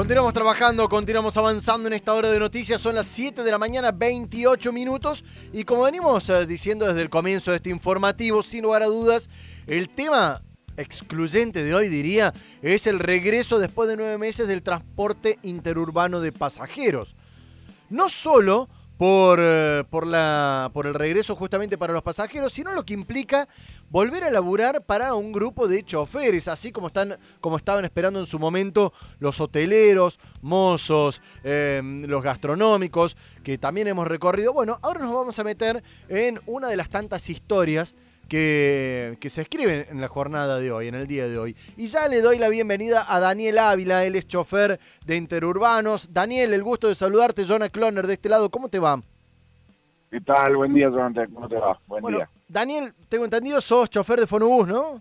Continuamos trabajando, continuamos avanzando en esta hora de noticias. Son las 7 de la mañana, 28 minutos. Y como venimos eh, diciendo desde el comienzo de este informativo, sin lugar a dudas, el tema excluyente de hoy, diría, es el regreso después de nueve meses del transporte interurbano de pasajeros. No solo por, eh, por, la, por el regreso justamente para los pasajeros, sino lo que implica volver a laburar para un grupo de choferes, así como, están, como estaban esperando en su momento los hoteleros, mozos, em, los gastronómicos, que también hemos recorrido. Bueno, ahora nos vamos a meter en una de las tantas historias que, que, se escriben en la jornada de hoy, en el día de hoy. Y ya le doy la bienvenida a Daniel Ávila, él es chofer de Interurbanos. Daniel, el gusto de saludarte, Jonah Cloner de este lado, ¿cómo te va? ¿Qué tal? Buen día, Jonathan, ¿cómo te va? Buen bueno, día. Daniel, tengo entendido, sos chofer de Fonobús, ¿no?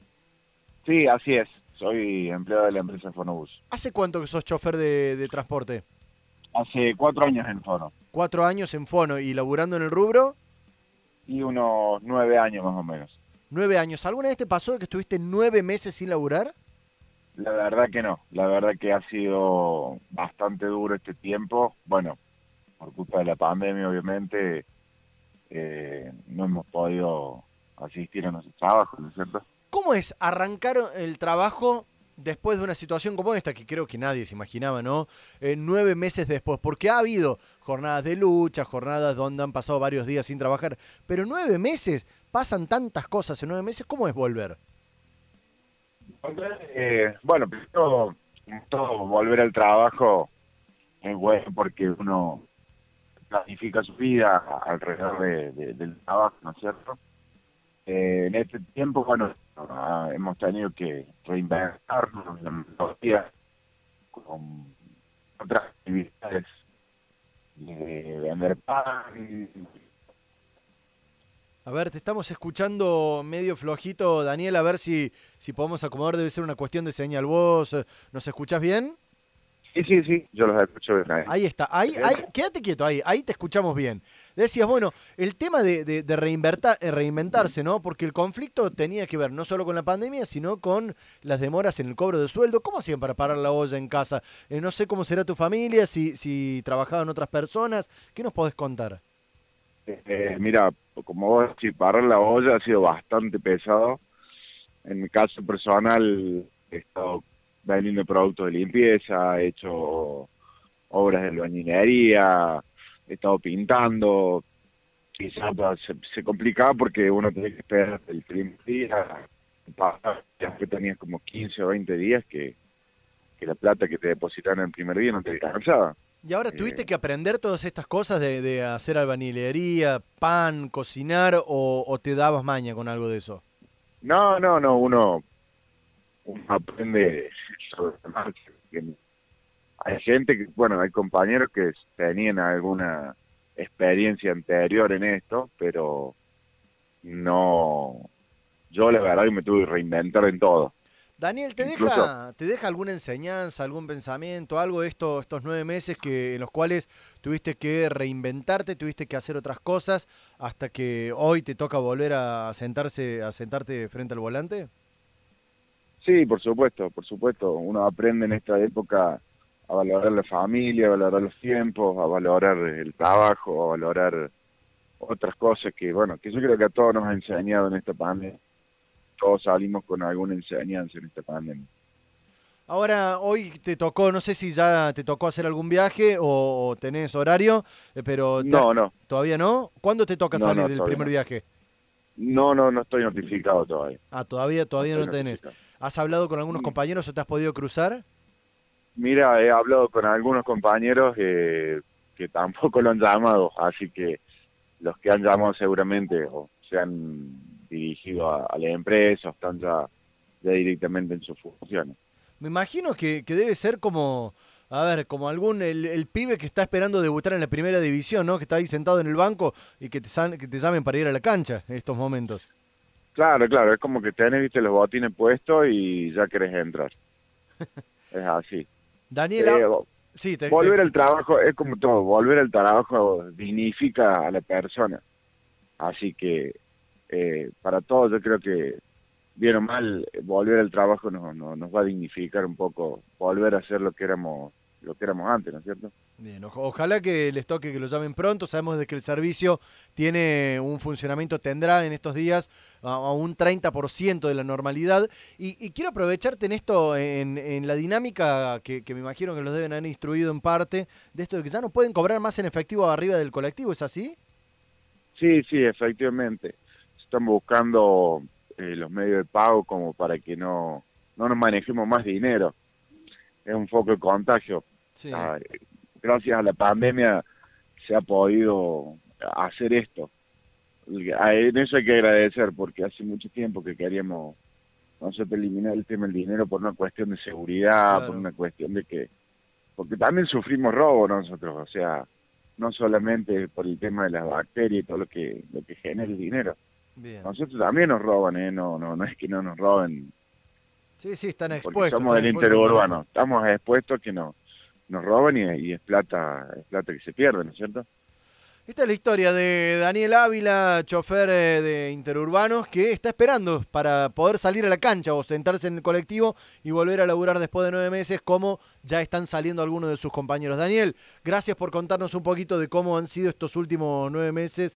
Sí, así es, soy empleado de la empresa Fonobús. ¿Hace cuánto que sos chofer de, de transporte? Hace cuatro años en Fono. Cuatro años en Fono y laburando en el rubro. Y unos nueve años más o menos. Nueve años. ¿Alguna vez te pasó que estuviste nueve meses sin laburar? La verdad que no. La verdad que ha sido bastante duro este tiempo. Bueno, por culpa de la pandemia, obviamente, eh, no hemos podido asistir a nuestros trabajos, ¿no es cierto? ¿Cómo es arrancar el trabajo después de una situación como esta, que creo que nadie se imaginaba, ¿no? Eh, nueve meses después, porque ha habido jornadas de lucha, jornadas donde han pasado varios días sin trabajar, pero nueve meses, pasan tantas cosas en nueve meses, ¿cómo es volver? Eh, bueno, primero, todo volver al trabajo es bueno porque uno planifica su vida alrededor de, del trabajo, ¿no es cierto? Eh, en este tiempo, bueno, ah, hemos tenido que reinventarnos los días con otras actividades de vender pan, a ver, te estamos escuchando medio flojito, Daniel, a ver si, si podemos acomodar, debe ser una cuestión de señal. ¿Vos eh, nos escuchás bien? Sí, sí, sí, yo los escucho bien. Ahí, está, ahí, ahí, quédate quieto, ahí, ahí te escuchamos bien. Decías, bueno, el tema de, de, de eh, reinventarse, ¿no? Porque el conflicto tenía que ver no solo con la pandemia, sino con las demoras en el cobro de sueldo. ¿Cómo hacían para parar la olla en casa? Eh, no sé cómo será tu familia, si, si trabajaban otras personas. ¿Qué nos podés contar? Eh, mira, como vos decís, parar la olla ha sido bastante pesado. En mi caso personal, he estado vendiendo productos de limpieza, he hecho obras de albañilería, he estado pintando. Quizás se, se complicaba porque uno tenía que esperar el primer día, que tenías como 15 o 20 días que, que la plata que te depositaron el primer día no te alcanzaba. Y ahora tuviste que aprender todas estas cosas de, de hacer albañilería, pan, cocinar, o, te dabas maña con algo de eso? No, no, no, uno, aprende sobre Hay gente que, bueno, hay compañeros que tenían alguna experiencia anterior en esto, pero no, yo la verdad que me tuve que reinventar en todo. Daniel, ¿te deja, ¿te deja alguna enseñanza, algún pensamiento, algo de esto, estos nueve meses que, en los cuales tuviste que reinventarte, tuviste que hacer otras cosas hasta que hoy te toca volver a sentarse, a sentarte frente al volante? Sí, por supuesto, por supuesto. Uno aprende en esta época a valorar la familia, a valorar los tiempos, a valorar el trabajo, a valorar otras cosas que, bueno, que yo creo que a todos nos ha enseñado en esta pandemia todos salimos con alguna enseñanza en esta pandemia. Ahora, hoy te tocó, no sé si ya te tocó hacer algún viaje o, tenés horario, eh, pero... No, no. ¿Todavía no? ¿Cuándo te toca salir del primer viaje? No, no, no estoy notificado todavía. Ah, todavía, todavía no, tenés. ¿Has hablado con algunos mm. compañeros o te has podido cruzar? Mira, he hablado con algunos compañeros que tampoco lo han llamado, así que los que han llamado seguramente o se han dirigido a, la empresa, están ya, directamente en sus funciones. Me imagino que, debe ser como, a ver, como algún, el, pibe que está esperando debutar en la primera división, ¿no? Que está ahí sentado en el banco y que te, que te llamen para ir a la cancha en estos momentos. Claro, claro, es como que tenés, viste, los botines puestos y ya querés entrar. es así. Daniela, eh, sí, volver al trabajo es como todo, volver al trabajo dignifica a la persona. Así que eh, para todos yo creo que bien o mal volver al trabajo nos, nos, va a dignificar un poco, volver a ser lo que éramos lo que éramos antes, ¿no es cierto? Bien, ojalá que les toque que lo llamen pronto. Sabemos de que el servicio tiene un funcionamiento, tendrá en estos días a, un 30% de la normalidad. Y, quiero aprovecharte en esto, en, la dinámica que, me imagino que los deben haber instruido en parte, de esto de que ya no pueden cobrar más en efectivo arriba del colectivo, ¿es así? Sí, sí, efectivamente. Estamos buscando eh, los medios de pago como para que no, no nos manejemos más dinero. Es un foco de contagio. Sí gracias a la pandemia se ha podido hacer esto. En eso hay que agradecer porque hace mucho tiempo que queríamos nosotros eliminar el tema del dinero por una cuestión de seguridad, por una cuestión de que, porque también sufrimos robo nosotros, o sea, no solamente por el tema de las bacterias y todo lo que lo que genera el dinero. Nosotros también nos roban, ¿eh? no, no, no es que no nos roben. Sí, sí, están expuestos. somos del interurbano, estamos expuestos a que no, nos roban y, es plata es plata que se pierde, ¿no es cierto? Esta es la historia de Daniel Ávila, chofer eh, de Interurbanos, que está esperando para poder salir a la cancha o sentarse en el colectivo y volver a laburar después de nueve meses, como ya están saliendo algunos de sus compañeros. Daniel, gracias por contarnos un poquito de cómo han sido estos últimos nueve meses